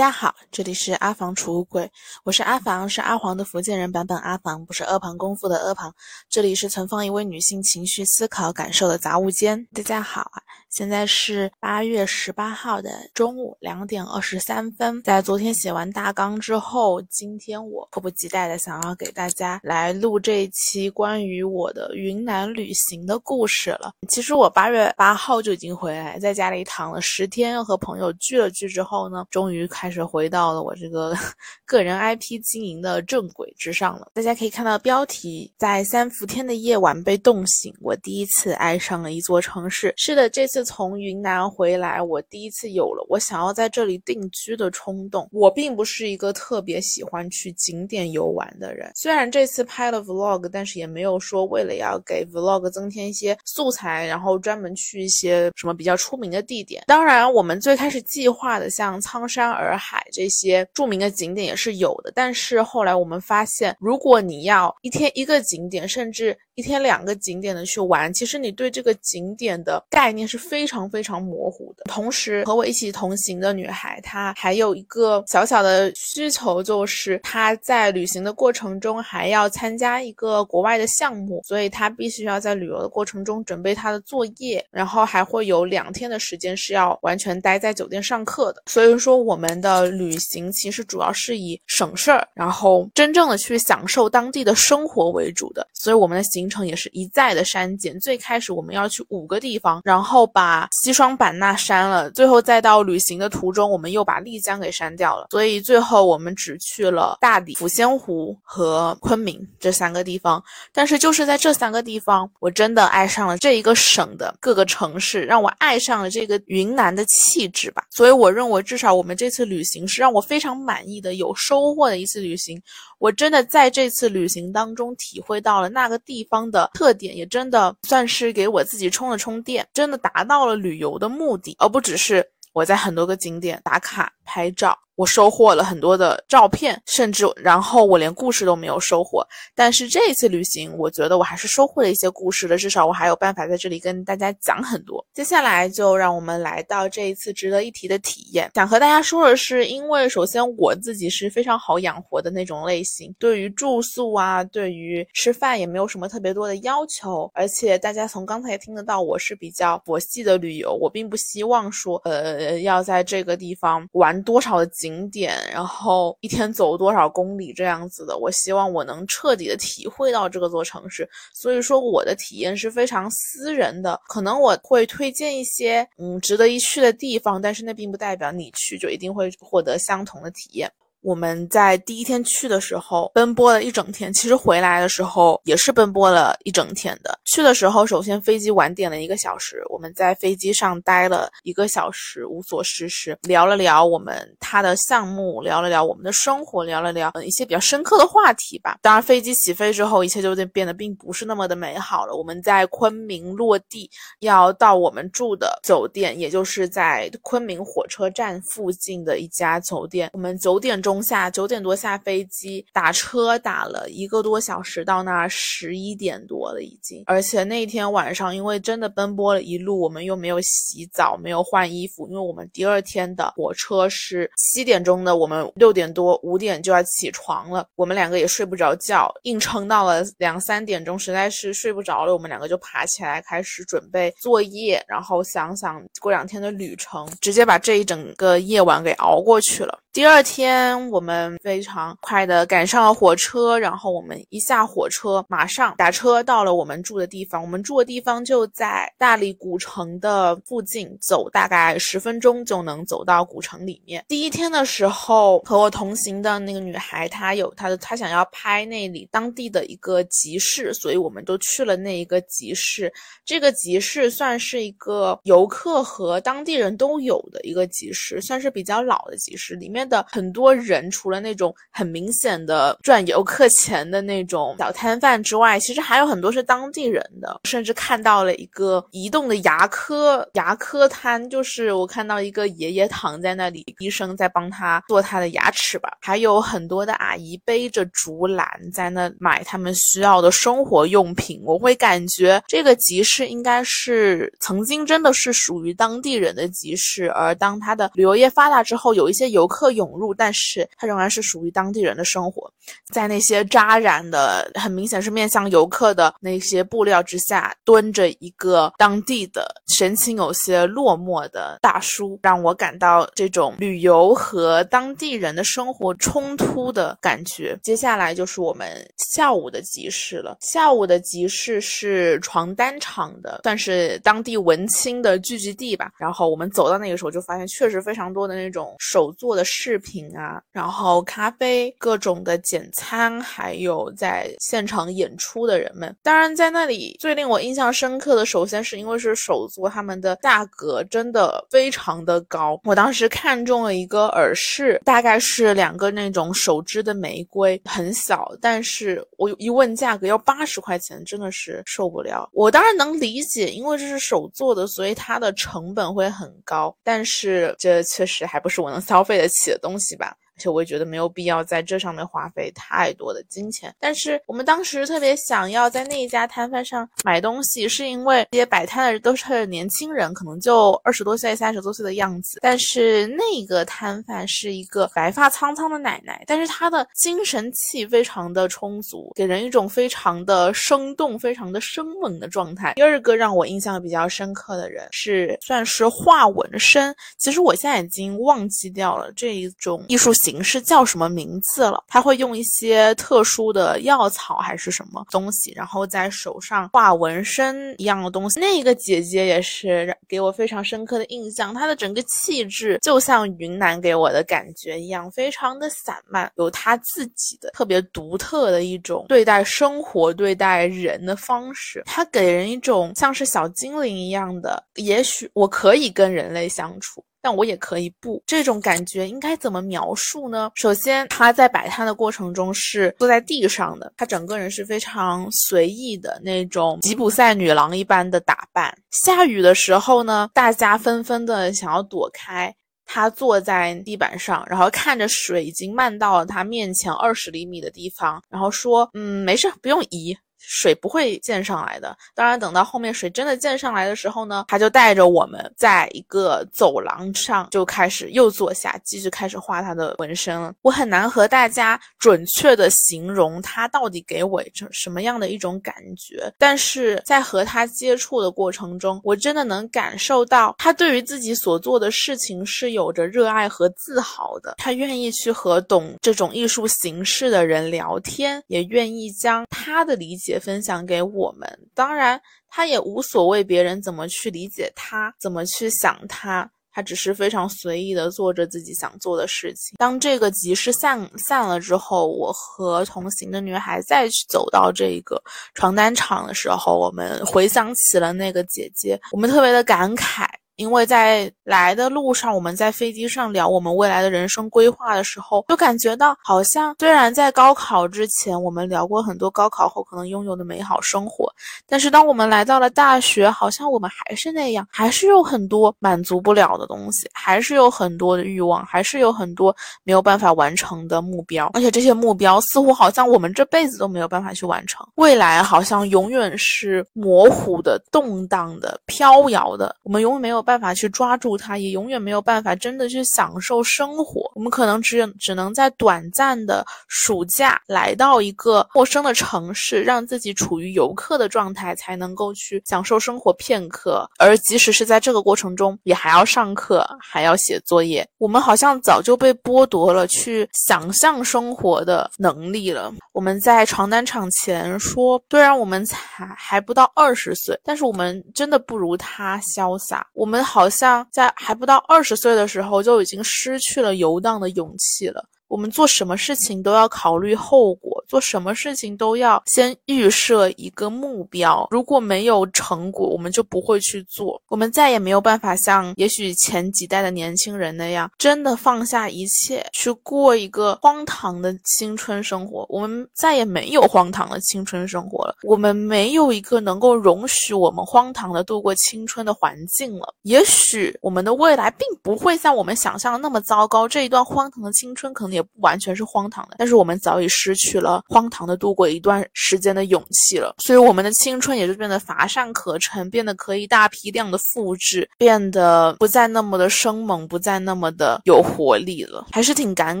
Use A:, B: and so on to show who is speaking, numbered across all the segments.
A: 大家好，这里是阿房储物柜，我是阿房，是阿黄的福建人版本阿房，不是阿房功夫的阿房。这里是存放一位女性情绪、思考、感受的杂物间。大家好啊，现在是八月十八号的中午两点二十三分。在昨天写完大纲之后，今天我迫不及待的想要给大家来录这一期关于我的云南旅行的故事了。其实我八月八号就已经回来，在家里躺了十天，和朋友聚了聚之后呢，终于。开始回到了我这个 个人 IP 经营的正轨之上了。大家可以看到标题，在三伏天的夜晚被冻醒，我第一次爱上了一座城市。是的，这次从云南回来，我第一次有了我想要在这里定居的冲动。我并不是一个特别喜欢去景点游玩的人，虽然这次拍了 vlog，但是也没有说为了要给 vlog 增添一些素材，然后专门去一些什么比较出名的地点。当然，我们最开始计划的像苍山洱。海这些著名的景点也是有的，但是后来我们发现，如果你要一天一个景点，甚至一天两个景点的去玩，其实你对这个景点的概念是非常非常模糊的。同时，和我一起同行的女孩，她还有一个小小的需求，就是她在旅行的过程中还要参加一个国外的项目，所以她必须要在旅游的过程中准备她的作业，然后还会有两天的时间是要完全待在酒店上课的。所以说，我们。的旅行其实主要是以省事儿，然后真正的去享受当地的生活为主的，所以我们的行程也是一再的删减。最开始我们要去五个地方，然后把把西双版纳删了，最后再到旅行的途中，我们又把丽江给删掉了。所以最后我们只去了大理、抚仙湖和昆明这三个地方。但是就是在这三个地方，我真的爱上了这一个省的各个城市，让我爱上了这个云南的气质吧。所以我认为，至少我们这次。旅行是让我非常满意的、有收获的一次旅行。我真的在这次旅行当中体会到了那个地方的特点，也真的算是给我自己充了充电，真的达到到了旅游的目的，而不只是我在很多个景点打卡拍照。我收获了很多的照片，甚至然后我连故事都没有收获。但是这一次旅行，我觉得我还是收获了一些故事的，至少我还有办法在这里跟大家讲很多。接下来就让我们来到这一次值得一提的体验。想和大家说的是，因为首先我自己是非常好养活的那种类型，对于住宿啊，对于吃饭也没有什么特别多的要求。而且大家从刚才听得到，我是比较佛系的旅游，我并不希望说，呃，要在这个地方玩多少的景。景点，然后一天走多少公里这样子的，我希望我能彻底的体会到这座城市。所以说我的体验是非常私人的，可能我会推荐一些嗯值得一去的地方，但是那并不代表你去就一定会获得相同的体验。我们在第一天去的时候奔波了一整天，其实回来的时候也是奔波了一整天的。去的时候，首先飞机晚点了一个小时，我们在飞机上待了一个小时，无所事事，聊了聊我们他的项目，聊了聊我们的生活，聊了聊一些比较深刻的话题吧。当然，飞机起飞之后，一切就变得并不是那么的美好了。我们在昆明落地，要到我们住的酒店，也就是在昆明火车站附近的一家酒店。我们九点钟。中下九点多下飞机，打车打了一个多小时到那儿，十一点多了已经。而且那天晚上，因为真的奔波了一路，我们又没有洗澡，没有换衣服，因为我们第二天的火车是七点钟的，我们六点多五点就要起床了。我们两个也睡不着觉，硬撑到了两三点钟，实在是睡不着了，我们两个就爬起来开始准备作业，然后想想过两天的旅程，直接把这一整个夜晚给熬过去了。第二天，我们非常快的赶上了火车，然后我们一下火车，马上打车到了我们住的地方。我们住的地方就在大理古城的附近，走大概十分钟就能走到古城里面。第一天的时候，和我同行的那个女孩，她有她的，她想要拍那里当地的一个集市，所以我们都去了那一个集市。这个集市算是一个游客和当地人都有的一个集市，算是比较老的集市，里面。的很多人人除了那种很明显的赚游客钱的那种小摊贩之外，其实还有很多是当地人的。甚至看到了一个移动的牙科牙科摊，就是我看到一个爷爷躺在那里，医生在帮他做他的牙齿吧。还有很多的阿姨背着竹篮在那买他们需要的生活用品。我会感觉这个集市应该是曾经真的是属于当地人的集市，而当它的旅游业发达之后，有一些游客涌入，但是它仍然是属于当地人的生活。在那些扎染的很明显是面向游客的那些布料之下，蹲着一个当地的神情有些落寞的大叔，让我感到这种旅游和当地人的生活冲突的感觉。接下来就是我们下午的集市了。下午的集市是床单厂的，算是当地文青的聚集地吧。然后我们走到那个时候，就发现确实非常多的那种手做的饰品啊，然后咖啡，各种的简餐，还有在现场演出的人们。当然，在那里最令我印象深刻的，首先是因为是手作，他们的价格真的非常的高。我当时看中了一个耳饰，大概是两个那种手织的玫瑰，很小，但是我一问价格要八十块钱，真的是受不了。我当然能理解，因为这是手做的，所以它的成本会很高，但是这确实还不是我能 消费得起的东西吧。而且我也觉得没有必要在这上面花费太多的金钱。但是我们当时特别想要在那一家摊贩上买东西，是因为这些摆摊的都是年轻人，可能就二十多岁、三十多岁的样子。但是那个摊贩是一个白发苍苍的奶奶，但是她的精神气非常的充足，给人一种非常的生动、非常的生猛的状态。第二个让我印象比较深刻的人是算是画纹身，其实我现在已经忘记掉了这一种艺术形。形式叫什么名字了？他会用一些特殊的药草还是什么东西，然后在手上画纹身一样的东西。那个姐姐也是给我非常深刻的印象，她的整个气质就像云南给我的感觉一样，非常的散漫，有她自己的特别独特的一种对待生活、对待人的方式。她给人一种像是小精灵一样的，也许我可以跟人类相处。但我也可以不，这种感觉应该怎么描述呢？首先，他在摆摊的过程中是坐在地上的，他整个人是非常随意的那种吉普赛女郎一般的打扮。下雨的时候呢，大家纷纷的想要躲开，他坐在地板上，然后看着水已经漫到了他面前二十厘米的地方，然后说：“嗯，没事，不用移。”水不会溅上来的。当然，等到后面水真的溅上来的时候呢，他就带着我们在一个走廊上就开始又坐下，继续开始画他的纹身了。我很难和大家准确的形容他到底给我什么样的一种感觉，但是在和他接触的过程中，我真的能感受到他对于自己所做的事情是有着热爱和自豪的。他愿意去和懂这种艺术形式的人聊天，也愿意将他的理解。也分享给我们，当然他也无所谓别人怎么去理解他，怎么去想他，他只是非常随意的做着自己想做的事情。当这个集市散散了之后，我和同行的女孩再去走到这个床单厂的时候，我们回想起了那个姐姐，我们特别的感慨。因为在来的路上，我们在飞机上聊我们未来的人生规划的时候，就感觉到好像虽然在高考之前我们聊过很多高考后可能拥有的美好生活，但是当我们来到了大学，好像我们还是那样，还是有很多满足不了的东西，还是有很多的欲望，还是有很多没有办法完成的目标，而且这些目标似乎好像我们这辈子都没有办法去完成，未来好像永远是模糊的、动荡的、飘摇的，我们永远没有。办法去抓住它，也永远没有办法真的去享受生活。我们可能只有只能在短暂的暑假来到一个陌生的城市，让自己处于游客的状态，才能够去享受生活片刻。而即使是在这个过程中，也还要上课，还要写作业。我们好像早就被剥夺了去想象生活的能力了。我们在床单厂前说，虽然我们才还不到二十岁，但是我们真的不如他潇洒。我们。好像在还不到二十岁的时候就已经失去了游荡的勇气了。我们做什么事情都要考虑后果，做什么事情都要先预设一个目标。如果没有成果，我们就不会去做。我们再也没有办法像也许前几代的年轻人那样，真的放下一切去过一个荒唐的青春生活。我们再也没有荒唐的青春生活了。我们没有一个能够容许我们荒唐的度过青春的环境了。也许我们的未来并不会像我们想象的那么糟糕。这一段荒唐的青春可能也也不完全是荒唐的，但是我们早已失去了荒唐的度过一段时间的勇气了。所以我们的青春也就变得乏善可陈，变得可以大批量的复制，变得不再那么的生猛，不再那么的有活力了，还是挺感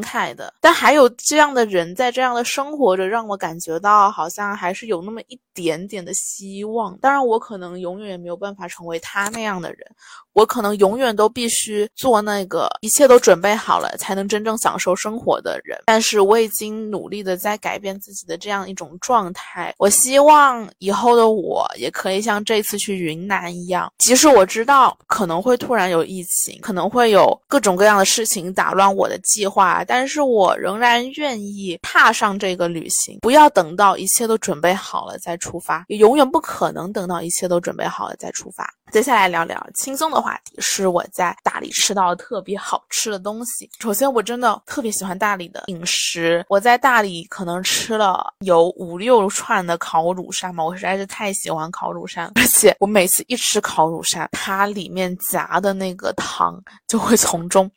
A: 慨的。但还有这样的人在这样的生活着，让我感觉到好像还是有那么一点点的希望。当然，我可能永远也没有办法成为他那样的人。我可能永远都必须做那个一切都准备好了才能真正享受生活的人，但是我已经努力的在改变自己的这样一种状态。我希望以后的我也可以像这次去云南一样，即使我知道可能会突然有疫情，可能会有各种各样的事情打乱我的计划，但是我仍然愿意踏上这个旅行。不要等到一切都准备好了再出发，也永远不可能等到一切都准备好了再出发。接下来聊聊轻松的话是我在大理吃到特别好吃的东西。首先，我真的特别喜欢大理的饮食。我在大理可能吃了有五六串的烤乳扇嘛，我实在是太喜欢烤乳扇，而且我每次一吃烤乳扇，它里面夹的那个糖就会从中。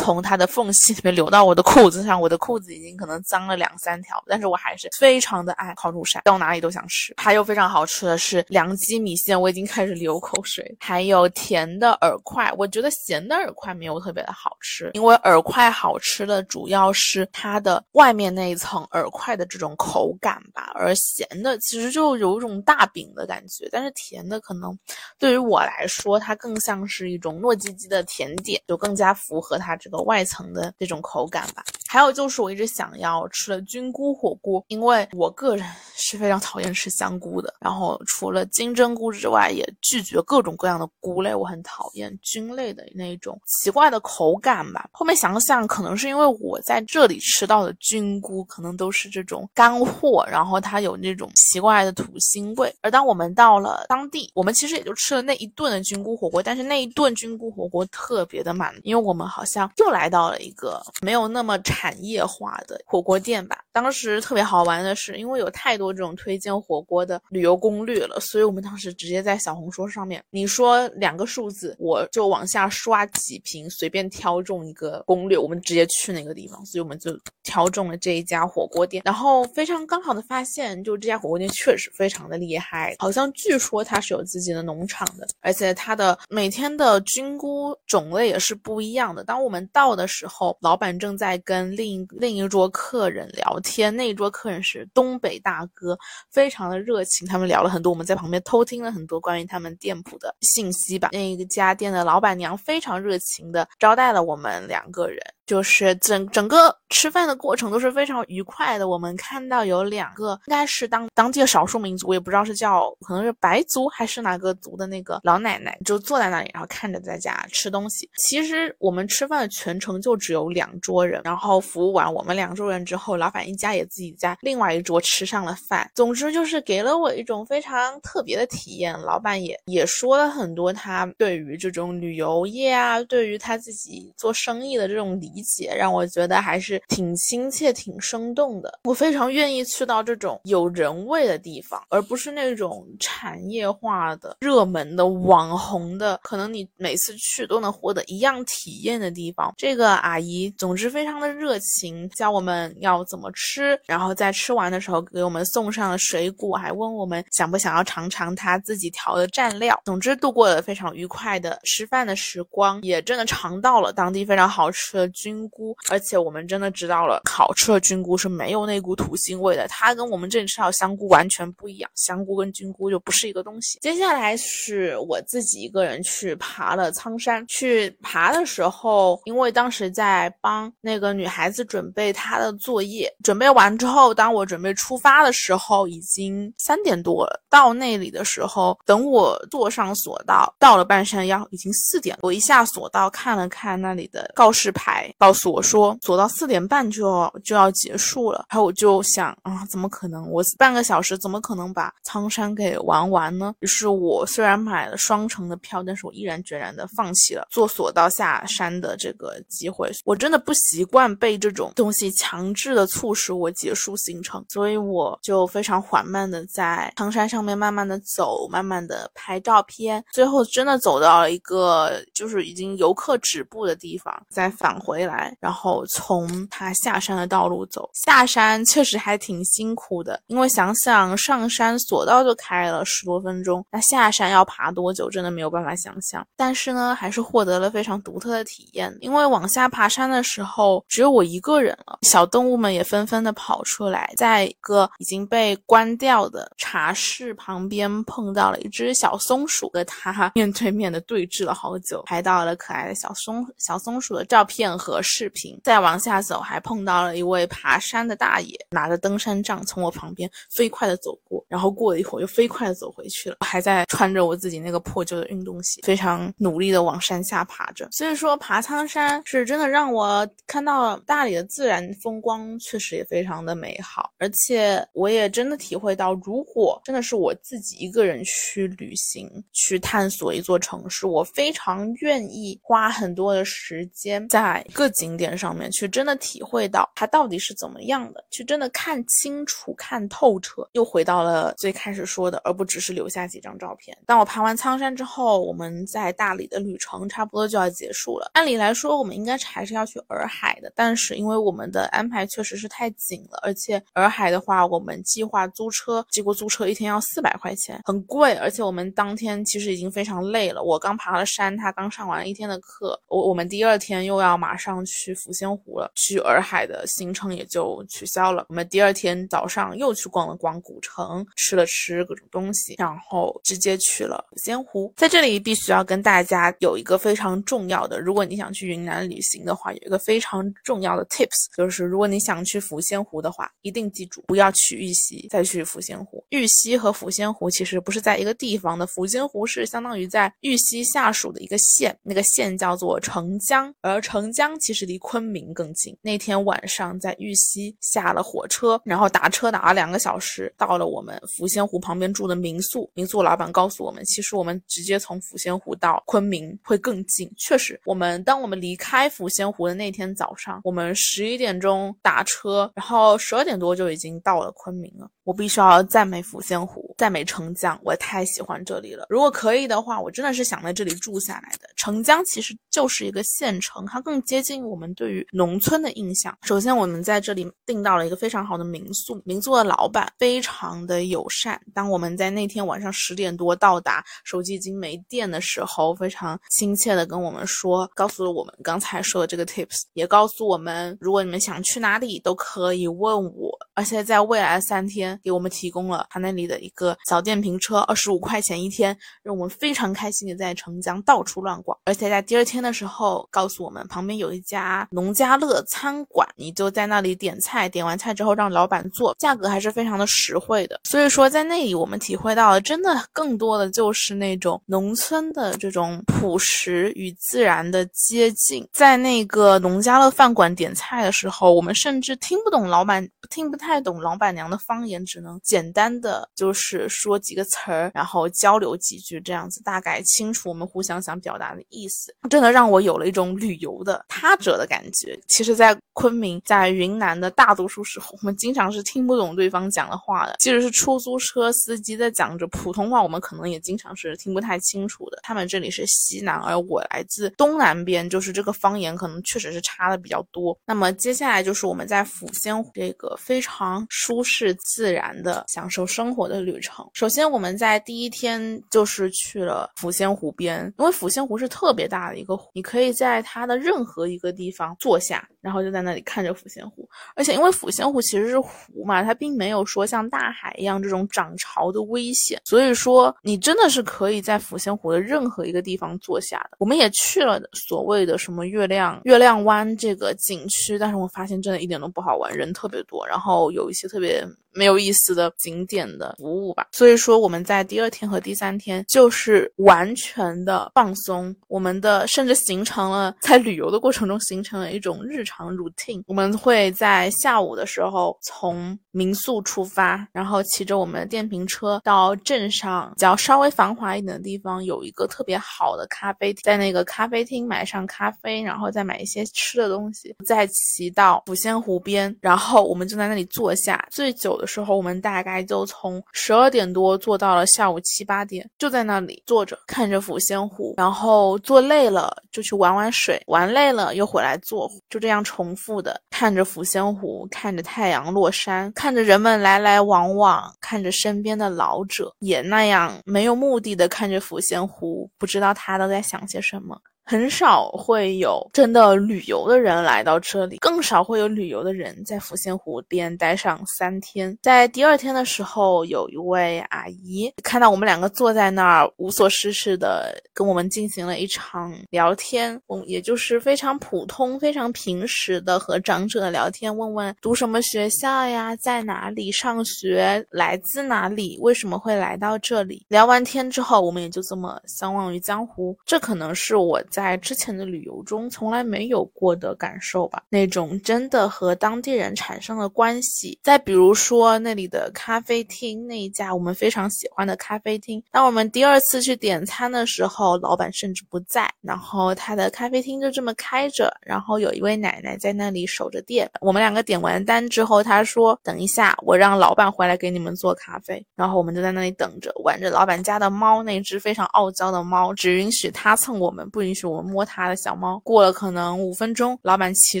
A: 从它的缝隙里面流到我的裤子上，我的裤子已经可能脏了两三条，但是我还是非常的爱烤乳扇，到哪里都想吃。还有非常好吃的是凉鸡米线，我已经开始流口水。还有甜的饵块，我觉得咸的饵块没有特别的好吃，因为饵块好吃的主要是它的外面那一层饵块的这种口感吧，而咸的其实就有一种大饼的感觉，但是甜的可能对于我来说，它更像是一种糯叽叽的甜点，就更加符合它。这个外层的这种口感吧，还有就是我一直想要吃的菌菇火锅，因为我个人 是非常讨厌吃香菇的。然后除了金针菇之外，也拒绝各种各样的菇类，我很讨厌菌类的那种奇怪的口感吧。后面想想，可能是因为我在这里吃到的菌菇可能都是这种干货，然后它有那种奇怪的土腥味。而当我们到了当地，我们其实也就吃了那一顿的菌菇火锅，但是那一顿菌菇火锅特别的满，因为我们好像。又来到了一个没有那么产业化的火锅店吧。当时特别好玩的是，因为有太多这种推荐火锅的旅游攻略了，所以我们当时直接在小红书上面，你说两个数字，我就往下刷几瓶，随便挑中一个攻略，我们直接去那个地方。所以我们就挑中了这一家火锅店，然后非常刚好的发现，就这家火锅店确实非常的厉害，好像据说它是有自己的农场的，而且它的每天的菌菇种类也是不一样的。当我们到的时候，老板正在跟另一另一桌客人聊天。那一桌客人是东北大哥，非常的热情。他们聊了很多，我们在旁边偷听了很多关于他们店铺的信息吧。那一家店的老板娘非常热情的招待了我们两个人。就是整整个吃饭的过程都是非常愉快的。我们看到有两个，应该是当当地的少数民族，我也不知道是叫可能是白族还是哪个族的那个老奶奶，就坐在那里，然后看着在家吃东西。其实我们吃饭的全程就只有两桌人，然后服务完我们两桌人之后，老板一家也自己在另外一桌吃上了饭。总之就是给了我一种非常特别的体验。老板也也说了很多他对于这种旅游业啊，对于他自己做生意的这种理。解让我觉得还是挺亲切、挺生动的。我非常愿意去到这种有人味的地方，而不是那种产业化的、热门的、网红的，可能你每次去都能获得一样体验的地方。这个阿姨总之非常的热情，教我们要怎么吃，然后在吃完的时候给我们送上了水果，还问我们想不想要尝尝她自己调的蘸料。总之度过了非常愉快的吃饭的时光，也真的尝到了当地非常好吃的菌。菇，而且我们真的知道了，烤吃的菌菇是没有那股土腥味的，它跟我们这里吃到香菇完全不一样，香菇跟菌菇就不是一个东西。接下来是我自己一个人去爬了苍山，去爬的时候，因为当时在帮那个女孩子准备她的作业，准备完之后，当我准备出发的时候，已经三点多了。到那里的时候，等我坐上索道，到了半山腰，已经四点。我一下索道，看了看那里的告示牌。告诉我说，走到四点半就要就要结束了。然后我就想啊，怎么可能？我半个小时怎么可能把苍山给玩完呢？于是我虽然买了双程的票，但是我毅然决然的放弃了坐索道下山的这个机会。我真的不习惯被这种东西强制的促使我结束行程，所以我就非常缓慢的在苍山上面慢慢的走，慢慢的拍照片，最后真的走到了一个就是已经游客止步的地方，再返回回来，然后从他下山的道路走。下山确实还挺辛苦的，因为想想上山索道就开了十多分钟，那下山要爬多久，真的没有办法想象。但是呢，还是获得了非常独特的体验，因为往下爬山的时候只有我一个人了，小动物们也纷纷的跑出来，在一个已经被关掉的茶室旁边碰到了一只小松鼠，和它 面对面的对峙了好久，拍到了可爱的小松小松鼠的照片和和视频。再往下走，还碰到了一位爬山的大爷，拿着登山杖从我旁边飞快的走过，然后过了一会儿又飞快的走回去了，我还在穿着我自己那个破旧的运动鞋，非常努力的往山下爬着。所以说，爬苍山是真的让我看到了大理的自然风光，确实也非常的美好，而且我也真的体会到，如果真的是我自己一个人去旅行，去探索一座城市，我非常愿意花很多的时间在各景点上面去真的体会到它到底是怎么样的，去真的看清楚、看透彻。又回到了最开始说的，而不只是留下几张照片。当我爬完苍山之后，我们在大理的旅程差不多就要结束了。按理来说，我们应该还是要去洱海的，但是因为我们的安排确实是太紧了，而且洱海的话，我们计划租车，结果租车一天要四百块钱，很贵。而且我们当天其实已经非常累了，我刚爬了山，他刚上完一天的课，我我们第二天又要马上上去抚仙湖了，去洱海的行程也就取消了。我们第二天早上又去逛了逛古城，吃了吃各种东西，然后直接去了抚仙湖。在这里必须要跟大家有一个非常重要的，如果你想去云南旅行的话，有一个非常重要的 tips，就是如果你想去抚仙湖的话，一定记住不要去玉溪，再去抚仙湖。玉溪和抚仙湖其实不是在一个地方的，抚仙湖是相当于在玉溪下属的一个县，那个县叫做澄江，而澄江其实离昆明更近。那天晚上在玉溪下了火车，然后打车打了两个小时，到了我们抚仙湖旁边住的民宿。民宿老板告诉我们，其实我们直接从抚仙湖到昆明会更近。确实，我们当我们离开抚仙湖的那天早上，我们十一点钟打车，然后十二点多就已经到了昆明了。我必须要赞美抚仙湖，赞美澄江，我太喜欢这里了。如果可以的话，我真的是想在这里住下来的。澄江其实就是一个县城，它更接近我们对于农村的印象。首先，我们在这里订到了一个非常好的民宿，民宿的老板非常的友善。当我们在那天晚上十点多到达，手机已经没电的时候，非常亲切的跟我们说，告诉了我们刚才说的这个 tips，也告诉我们，如果你们想去哪里都可以问我。而且在未来三天，给我们提供了他那里的一个小电瓶车，二十五块钱一天，让我们非常开心的在澄江到处乱逛。而且在第二天的时候，告诉我们旁边有一家农家乐餐馆，你就在那里点菜，点完菜之后让老板做，价格还是非常的实惠的。所以说在那里我们体会到了，真的更多的就是那种农村的这种朴实与自然的接近。在那个农家乐饭馆点菜的时候，我们甚至听不懂老板，听不太懂老板娘的方言，只能简单的就是说几个词儿，然后交流几句，这样子大概清楚我们互相想表达的意思。真的让我有了一种旅游的他者的感觉。其实，在昆明，在云南的大多数时候，我们经常是听不懂对方讲的话的。即使是出租车司机在讲着普通话，我们可能也经常是听不太清楚的。他们这里是西南，而我来自东南边，就是这个方言可能确实是差的比较多。那么接下来就是我们在抚仙湖这个非常舒适自然的享受生活的旅首先，我们在第一天就是去了抚仙湖边，因为抚仙湖是特别大的一个湖，你可以在它的任何一个地方坐下，然后就在那里看着抚仙湖。而且因为抚仙湖其实是湖嘛，它并没有说像大海一样这种涨潮的危险，所以说你真的是可以在抚仙湖的任何一个地方坐下的。我们也去了所谓的什么月亮月亮湾这个景区，但是我发现真的一点都不好玩，人特别多，然后有一些特别没有意思的景点的服务吧。所以说我们在第二天和第三天就是完全的放松，我们的甚至形成了在旅游的过程中形成了一种日常 routine。我们会在下午的时候从民宿出发，然后骑着我们的电瓶车到镇上比，较稍微繁华一点的地方，有一个特别好的咖啡厅，在那个咖啡厅买上咖啡，然后再买一些吃的东西，再骑到抚仙湖边，然后我们就在那里坐下。最久的时候，我们大概就从十二点多坐到了下午七八点，就在那里坐着看着抚仙湖，然后坐累了就去玩玩水，玩累了又回来坐，就这样重复的看着抚仙湖，看着太阳落山。看着人们来来往往，看着身边的老者，也那样没有目的的看着抚仙湖，不知道他都在想些什么。很少会有真的旅游的人来到这里，更少会有旅游的人在抚仙湖边待上三天。在第二天的时候，有一位阿姨看到我们两个坐在那儿无所事事的，跟我们进行了一场聊天，嗯，也就是非常普通、非常平时的和长者聊天，问问读什么学校呀，在哪里上学，来自哪里，为什么会来到这里。聊完天之后，我们也就这么相忘于江湖。这可能是我在。在之前的旅游中从来没有过的感受吧，那种真的和当地人产生了关系。再比如说那里的咖啡厅，那一家我们非常喜欢的咖啡厅，当我们第二次去点餐的时候，老板甚至不在，然后他的咖啡厅就这么开着，然后有一位奶奶在那里守着店。我们两个点完单之后，他说：“等一下，我让老板回来给你们做咖啡。”然后我们就在那里等着，玩着老板家的猫，那只非常傲娇的猫，只允许它蹭我们，不允许。我摸他的小猫，过了可能五分钟，老板骑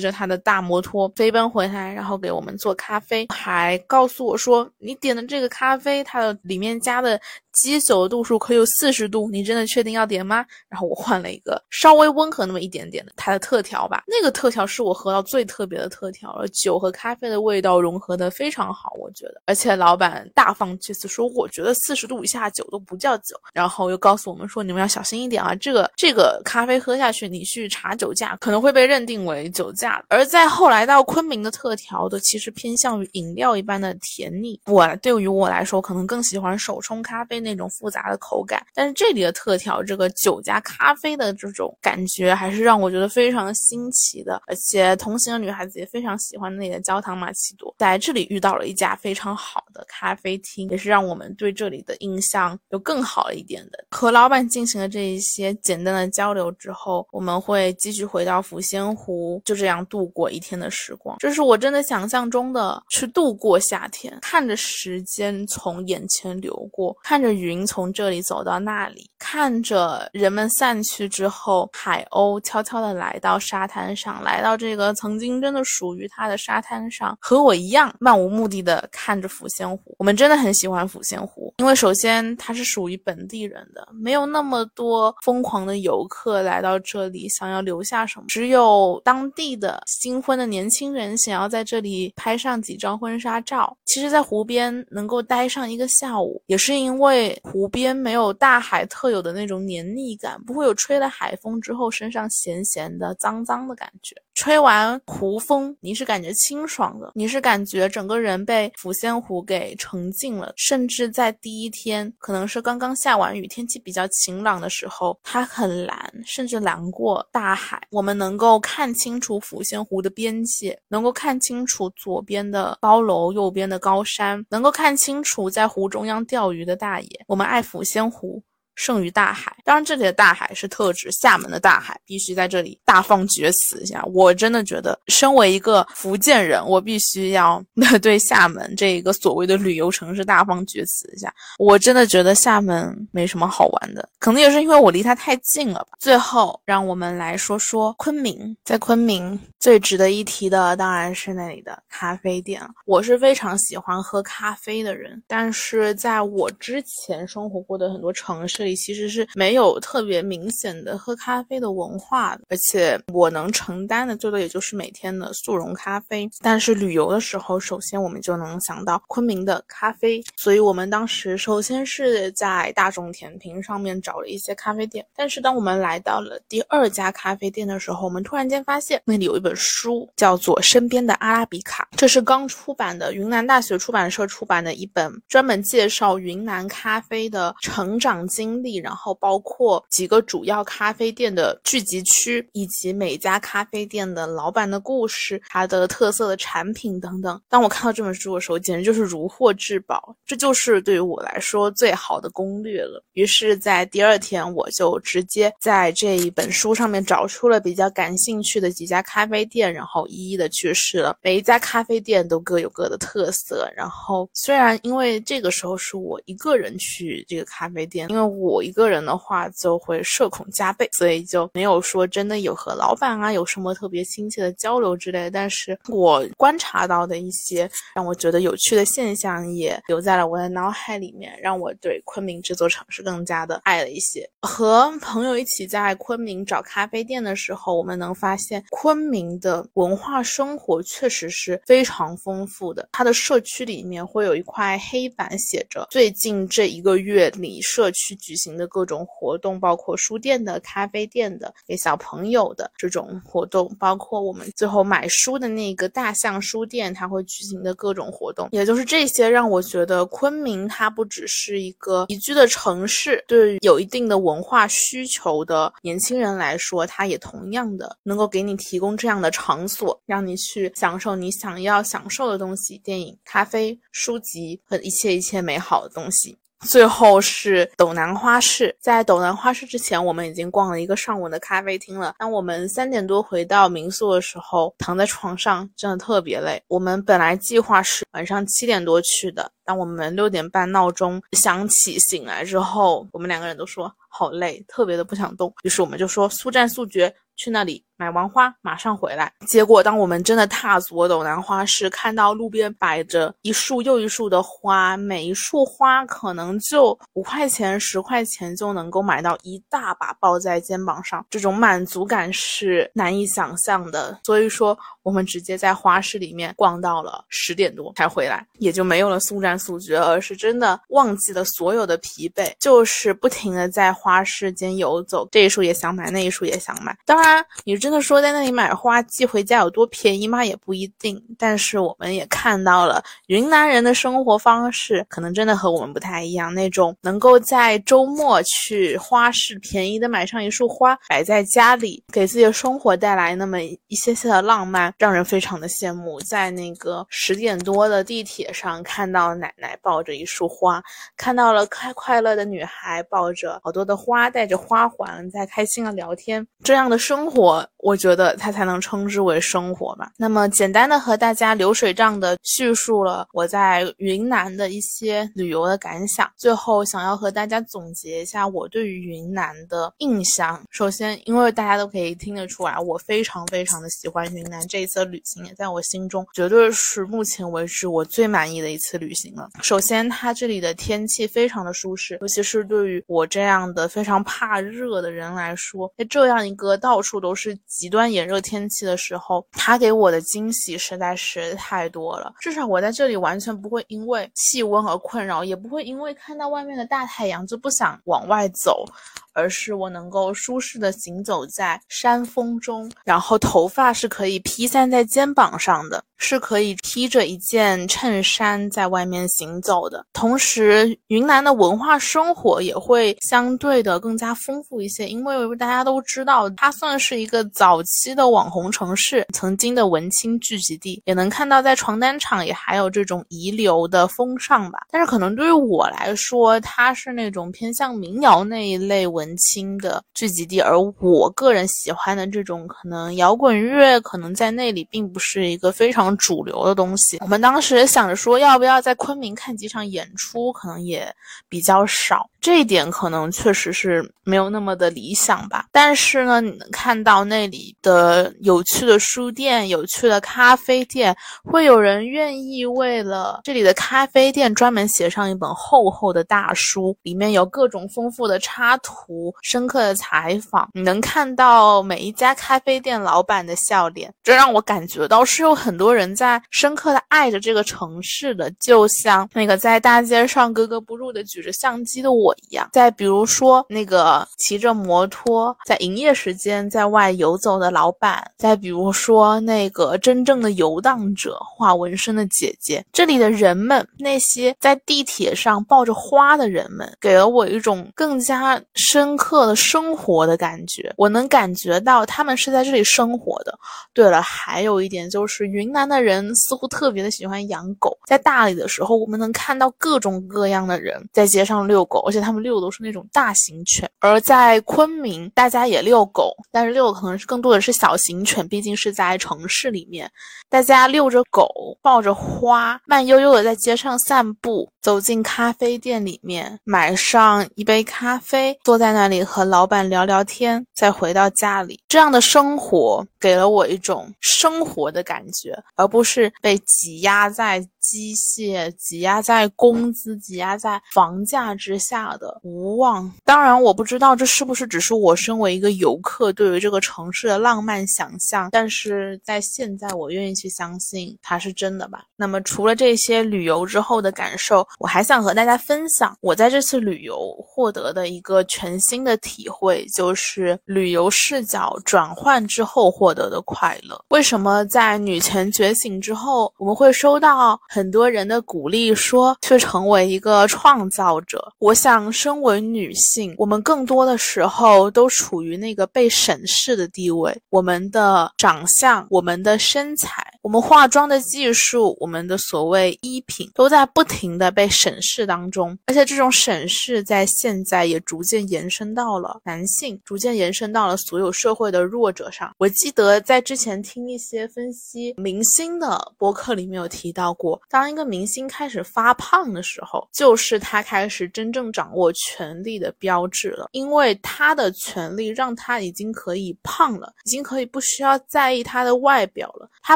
A: 着他的大摩托飞奔回来，然后给我们做咖啡，还告诉我说：“你点的这个咖啡，它的里面加的。”基酒的度数可有四十度，你真的确定要点吗？然后我换了一个稍微温和那么一点点的它的特调吧，那个特调是我喝到最特别的特调了，酒和咖啡的味道融合的非常好，我觉得。而且老板大放厥词说，我觉得四十度以下酒都不叫酒，然后又告诉我们说，你们要小心一点啊，这个这个咖啡喝下去，你去查酒驾可能会被认定为酒驾。而在后来到昆明的特调的，其实偏向于饮料一般的甜腻，我对于我来说，可能更喜欢手冲咖啡。那种复杂的口感，但是这里的特调，这个酒加咖啡的这种感觉，还是让我觉得非常新奇的。而且同行的女孩子也非常喜欢那个焦糖玛奇朵，在这里遇到了一家非常好的咖啡厅，也是让我们对这里的印象有更好一点的。和老板进行了这一些简单的交流之后，我们会继续回到抚仙湖，就这样度过一天的时光。这是我真的想象中的去度过夏天，看着时间从眼前流过，看着。云从这里走到那里，看着人们散去之后，海鸥悄悄地来到沙滩上，来到这个曾经真的属于它的沙滩上，和我一样漫无目的的看着抚仙湖。我们真的很喜欢抚仙湖，因为首先它是属于本地人的，没有那么多疯狂的游客来到这里想要留下什么，只有当地的新婚的年轻人想要在这里拍上几张婚纱照。其实，在湖边能够待上一个下午，也是因为。湖边没有大海特有的那种黏腻感，不会有吹了海风之后身上咸咸的、脏脏的感觉。吹完湖风，你是感觉清爽的，你是感觉整个人被抚仙湖给沉浸了。甚至在第一天，可能是刚刚下完雨，天气比较晴朗的时候，它很蓝，甚至蓝过大海。我们能够看清楚抚仙湖的边界，能够看清楚左边的高楼，右边的高山，能够看清楚在湖中央钓鱼的大爷。我们爱抚仙湖。胜于大海，当然这里的大海是特指厦门的大海，必须在这里大放厥词一下。我真的觉得，身为一个福建人，我必须要 对厦门这一个所谓的旅游城市大放厥词一下。我真的觉得厦门没什么好玩的，可能也是因为我离它太近了吧。最后，让我们来说说昆明，在昆明最值得一提的当然是那里的咖啡店。我是非常喜欢喝咖啡的人，但是在我之前生活过的很多城市里。其实是没有。特别明显的喝咖啡的文化，而且我能承担的最多也就是每天的速溶咖啡。但是旅游的时候，首先我们就能想到昆明的咖啡，所以我们当时首先是在大众点评上面找了一些咖啡店。但是当我们来到了第二家咖啡店的时候，我们突然间发现那里有一本书，叫做《身边的阿拉比卡》，这是刚出版的，云南大学出版社出版的一本专门介绍云南咖啡的成长经经历，然后包括几个主要咖啡店的聚集区，以及每家咖啡店的老板的故事、它的特色的产品等等。当我看到这本书的时候，简直就是如获至宝，这就是对于我来说最好的攻略了。于是，在第二天，我就直接在这一本书上面找出了比较感兴趣的几家咖啡店，然后一一的去试了。每一家咖啡店都各有各的特色，然后虽然因为这个时候是我一个人去这个咖啡店，因为我一个人的话就会社恐加倍，所以就没有说真的有和老板啊有什么特别亲切的交流之类的。但是我观察到的一些让我觉得有趣的现象也留在了我的脑海里面，让我对昆明这座城市更加的爱了一些。和朋友一起在昆明找咖啡店的时候，我们能发现昆明的文化生活确实是非常丰富的。它的社区里面会有一块黑板写着最近这一个月里社区举行的各种活动，包括书店的、咖啡店的、给小朋友的这种活动，包括我们最后买书的那个大象书店，它会举行的各种活动。也就是这些让我觉得昆明它不只是一个宜居的城市，对于有一定的文化需求的年轻人来说，它也同样的能够给你提供这样的场所，让你去享受你想要享受的东西：电影、咖啡、书籍和一切一切美好的东西。最后是斗南花市，在斗南花市之前，我们已经逛了一个上午的咖啡厅了。当我们三点多回到民宿的时候，躺在床上真的特别累。我们本来计划是晚上七点多去的，当我们六点半闹钟响起醒来之后，我们两个人都说好累，特别的不想动。于是我们就说速战速决。去那里买完花，马上回来。结果，当我们真的踏足斗南花市，看到路边摆着一束又一束的花，每一束花可能就五块钱、十块钱就能够买到一大把抱在肩膀上，这种满足感是难以想象的。所以说，我们直接在花市里面逛到了十点多才回来，也就没有了速战速决，而是真的忘记了所有的疲惫，就是不停的在花市间游走，这一束也想买，那一束也想买。当然。你真的说在那里买花寄回家有多便宜吗？也不一定。但是我们也看到了云南人的生活方式，可能真的和我们不太一样。那种能够在周末去花市便宜的买上一束花，摆在家里，给自己的生活带来那么一些些的浪漫，让人非常的羡慕。在那个十点多的地铁上，看到奶奶抱着一束花，看到了开快乐的女孩抱着好多的花，带着花环在开心的聊天，这样的。生活，我觉得它才能称之为生活吧。那么简单的和大家流水账的叙述了我在云南的一些旅游的感想。最后想要和大家总结一下我对于云南的印象。首先，因为大家都可以听得出来，我非常非常的喜欢云南这一次旅行，也在我心中绝对是目前为止我最满意的一次旅行了。首先，它这里的天气非常的舒适，尤其是对于我这样的非常怕热的人来说，在这样一个到处。处都是极端炎热天气的时候，它给我的惊喜实在是太多了。至少我在这里完全不会因为气温而困扰，也不会因为看到外面的大太阳就不想往外走。而是我能够舒适的行走在山峰中，然后头发是可以披散在肩膀上的，是可以披着一件衬衫在外面行走的。同时，云南的文化生活也会相对的更加丰富一些，因为大家都知道，它算是一个早期的网红城市，曾经的文青聚集地，也能看到在床单厂也还有这种遗留的风尚吧。但是可能对于我来说，它是那种偏向民谣那一类文。文青的聚集地，而我个人喜欢的这种可能摇滚乐，可能在那里并不是一个非常主流的东西。我们当时想着说，要不要在昆明看几场演出，可能也比较少。这一点可能确实是没有那么的理想吧。但是呢，你能看到那里的有趣的书店、有趣的咖啡店，会有人愿意为了这里的咖啡店专门写上一本厚厚的大书，里面有各种丰富的插图、深刻的采访。你能看到每一家咖啡店老板的笑脸，这让我感觉到是有很多人在深刻的爱着这个城市的，就像那个在大街上格格不入的举着相机的我。一样，再比如说那个骑着摩托在营业时间在外游走的老板，再比如说那个真正的游荡者画纹身的姐姐，这里的人们，那些在地铁上抱着花的人们，给了我一种更加深刻的生活的感觉。我能感觉到他们是在这里生活的。对了，还有一点就是，云南的人似乎特别的喜欢养狗。在大理的时候，我们能看到各种各样的人在街上遛狗，而且。他们遛都是那种大型犬，而在昆明，大家也遛狗，但是遛可能是更多的是小型犬，毕竟是在城市里面，大家遛着狗，抱着花，慢悠悠的在街上散步，走进咖啡店里面，买上一杯咖啡，坐在那里和老板聊聊天，再回到家里，这样的生活给了我一种生活的感觉，而不是被挤压在。机械挤压在工资、挤压在房价之下的无望。当然，我不知道这是不是只是我身为一个游客对于这个城市的浪漫想象，但是在现在，我愿意去相信它是真的吧。那么，除了这些旅游之后的感受，我还想和大家分享我在这次旅游获得的一个全新的体会，就是旅游视角转换之后获得的快乐。为什么在女权觉醒之后，我们会收到？很多人的鼓励说去成为一个创造者。我想，身为女性，我们更多的时候都处于那个被审视的地位。我们的长相、我们的身材、我们化妆的技术、我们的所谓衣品，都在不停的被审视当中。而且，这种审视在现在也逐渐延伸到了男性，逐渐延伸到了所有社会的弱者上。我记得在之前听一些分析明星的播客里面有提到过。当一个明星开始发胖的时候，就是他开始真正掌握权力的标志了。因为他的权力让他已经可以胖了，已经可以不需要在意他的外表了，他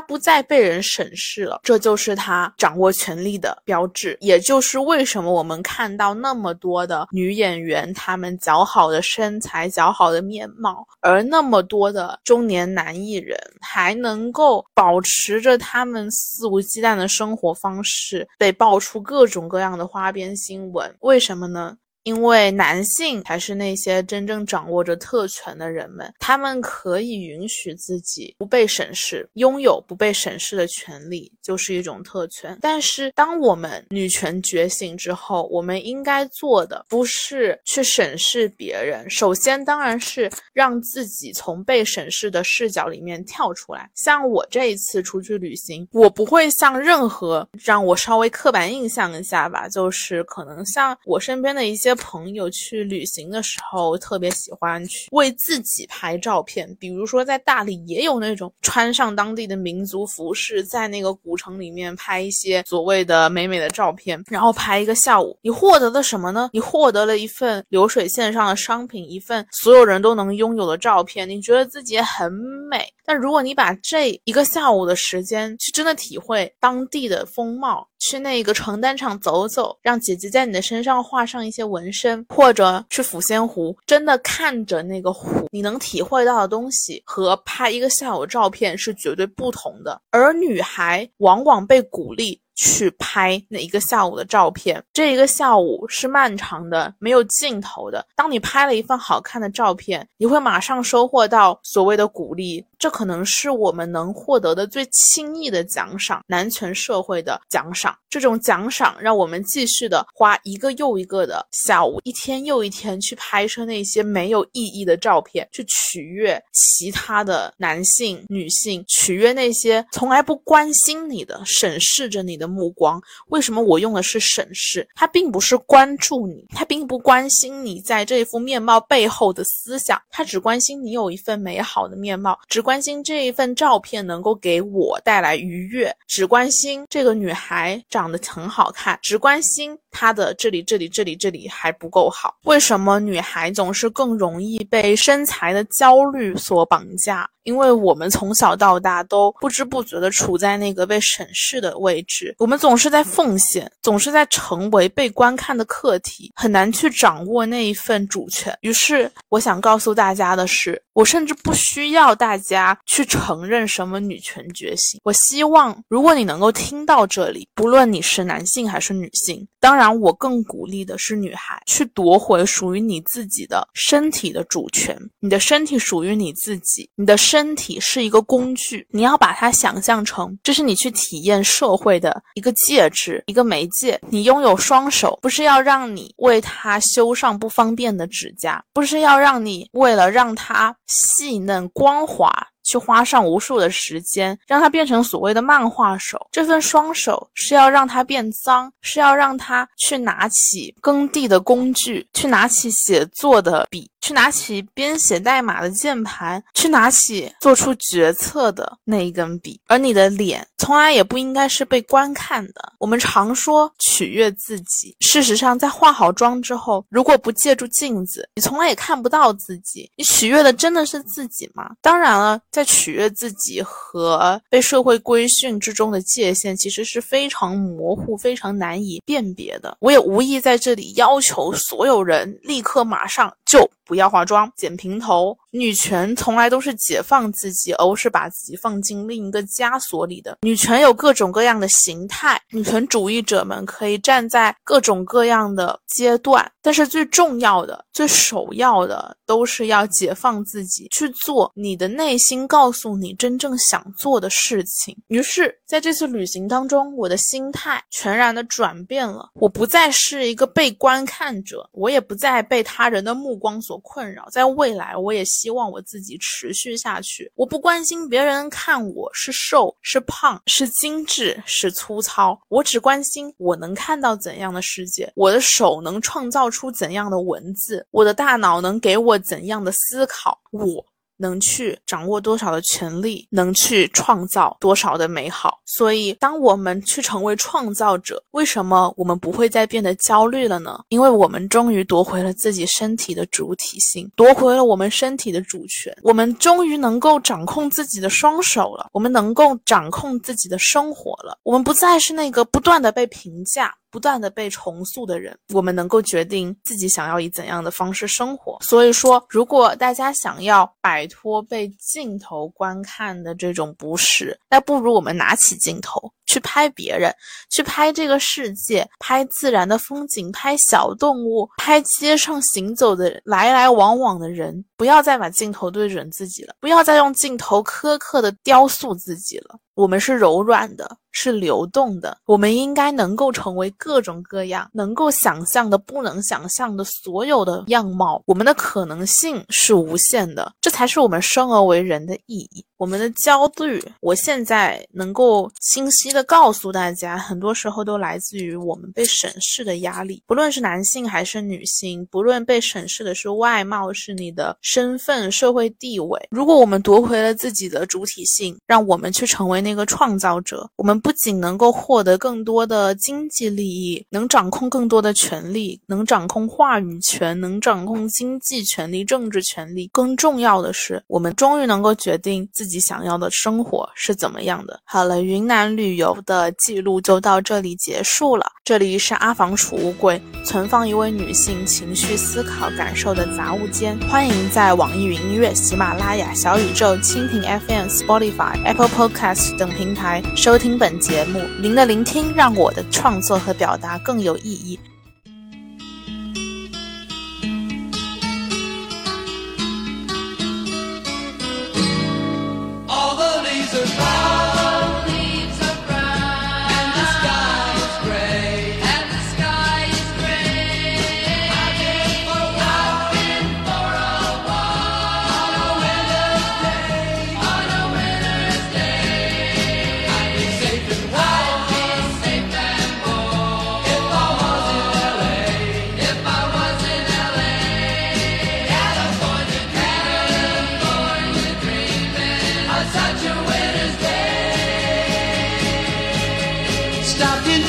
A: 不再被人审视了。这就是他掌握权力的标志，也就是为什么我们看到那么多的女演员，她们姣好的身材、姣好的面貌，而那么多的中年男艺人还能够保持着他们肆无忌惮的生活。方式被爆出各种各样的花边新闻，为什么呢？因为男性才是那些真正掌握着特权的人们，他们可以允许自己不被审视，拥有不被审视的权利，就是一种特权。但是，当我们女权觉醒之后，我们应该做的不是去审视别人，首先当然是让自己从被审视的视角里面跳出来。像我这一次出去旅行，我不会像任何让我稍微刻板印象一下吧，就是可能像我身边的一些。朋友去旅行的时候，特别喜欢去为自己拍照片。比如说，在大理也有那种穿上当地的民族服饰，在那个古城里面拍一些所谓的美美的照片，然后拍一个下午。你获得了什么呢？你获得了一份流水线上的商品，一份所有人都能拥有的照片。你觉得自己很美。但如果你把这一个下午的时间去真的体会当地的风貌，去那个床单厂走走，让姐姐在你的身上画上一些纹身，或者去抚仙湖，真的看着那个湖，你能体会到的东西和拍一个下午照片是绝对不同的。而女孩往往被鼓励。去拍那一个下午的照片，这一个下午是漫长的，没有尽头的。当你拍了一份好看的照片，你会马上收获到所谓的鼓励，这可能是我们能获得的最轻易的奖赏，男权社会的奖赏。这种奖赏让我们继续的花一个又一个的下午，一天又一天去拍摄那些没有意义的照片，去取悦其他的男性、女性，取悦那些从来不关心你的、审视着你的目光。为什么我用的是审视？他并不是关注你，他并不关心你在这副面貌背后的思想，他只关心你有一份美好的面貌，只关心这一份照片能够给我带来愉悦，只关心这个女孩长长得很好看，只关心。他的这里、这里、这里、这里还不够好。为什么女孩总是更容易被身材的焦虑所绑架？因为我们从小到大都不知不觉地处在那个被审视的位置，我们总是在奉献，总是在成为被观看的客体，很难去掌握那一份主权。于是，我想告诉大家的是，我甚至不需要大家去承认什么女权觉醒。我希望，如果你能够听到这里，不论你是男性还是女性，当然。我更鼓励的是女孩去夺回属于你自己的身体的主权。你的身体属于你自己，你的身体是一个工具，你要把它想象成这是你去体验社会的一个介质，一个媒介。你拥有双手，不是要让你为它修上不方便的指甲，不是要让你为了让它细嫩光滑。去花上无数的时间，让他变成所谓的漫画手。这份双手是要让他变脏，是要让他去拿起耕地的工具，去拿起写作的笔。去拿起编写代码的键盘，去拿起做出决策的那一根笔，而你的脸从来也不应该是被观看的。我们常说取悦自己，事实上，在化好妆之后，如果不借助镜子，你从来也看不到自己。你取悦的真的是自己吗？当然了，在取悦自己和被社会规训之中的界限，其实是非常模糊、非常难以辨别的。我也无意在这里要求所有人立刻马上就。不要化妆，剪平头。女权从来都是解放自己，而不是把自己放进另一个枷锁里的。女权有各种各样的形态，女权主义者们可以站在各种各样的阶段，但是最重要的、最首要的，都是要解放自己，去做你的内心告诉你真正想做的事情。于是，在这次旅行当中，我的心态全然的转变了，我不再是一个被观看者，我也不再被他人的目光所困扰。在未来，我也希。希望我自己持续下去。我不关心别人看我是瘦是胖是精致是粗糙，我只关心我能看到怎样的世界，我的手能创造出怎样的文字，我的大脑能给我怎样的思考。我。能去掌握多少的权利，能去创造多少的美好。所以，当我们去成为创造者，为什么我们不会再变得焦虑了呢？因为我们终于夺回了自己身体的主体性，夺回了我们身体的主权。我们终于能够掌控自己的双手了，我们能够掌控自己的生活了。我们不再是那个不断的被评价。不断的被重塑的人，我们能够决定自己想要以怎样的方式生活。所以说，如果大家想要摆脱被镜头观看的这种不适，那不如我们拿起镜头。去拍别人，去拍这个世界，拍自然的风景，拍小动物，拍街上行走的来来往往的人。不要再把镜头对准自己了，不要再用镜头苛刻的雕塑自己了。我们是柔软的，是流动的。我们应该能够成为各种各样，能够想象的、不能想象的所有的样貌。我们的可能性是无限的，这才是我们生而为人的意义。我们的焦虑，我现在能够清晰的告诉大家，很多时候都来自于我们被审视的压力。不论是男性还是女性，不论被审视的是外貌，是你的身份、社会地位。如果我们夺回了自己的主体性，让我们去成为那个创造者，我们不仅能够获得更多的经济利益，能掌控更多的权利，能掌控话语权，能掌控经济权利、政治权利。更重要的是，我们终于能够决定自己。想要的生活是怎么样的？好了，云南旅游的记录就到这里结束了。这里是阿房储物柜，存放一位女性情绪、思考、感受的杂物间。欢迎在网易云音乐、喜马拉雅、小宇宙、蜻蜓 FM、Spotify、Apple Podcast 等平台收听本节目。您的聆听让我的创作和表达更有意义。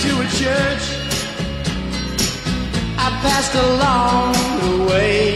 B: To a church I passed along the way.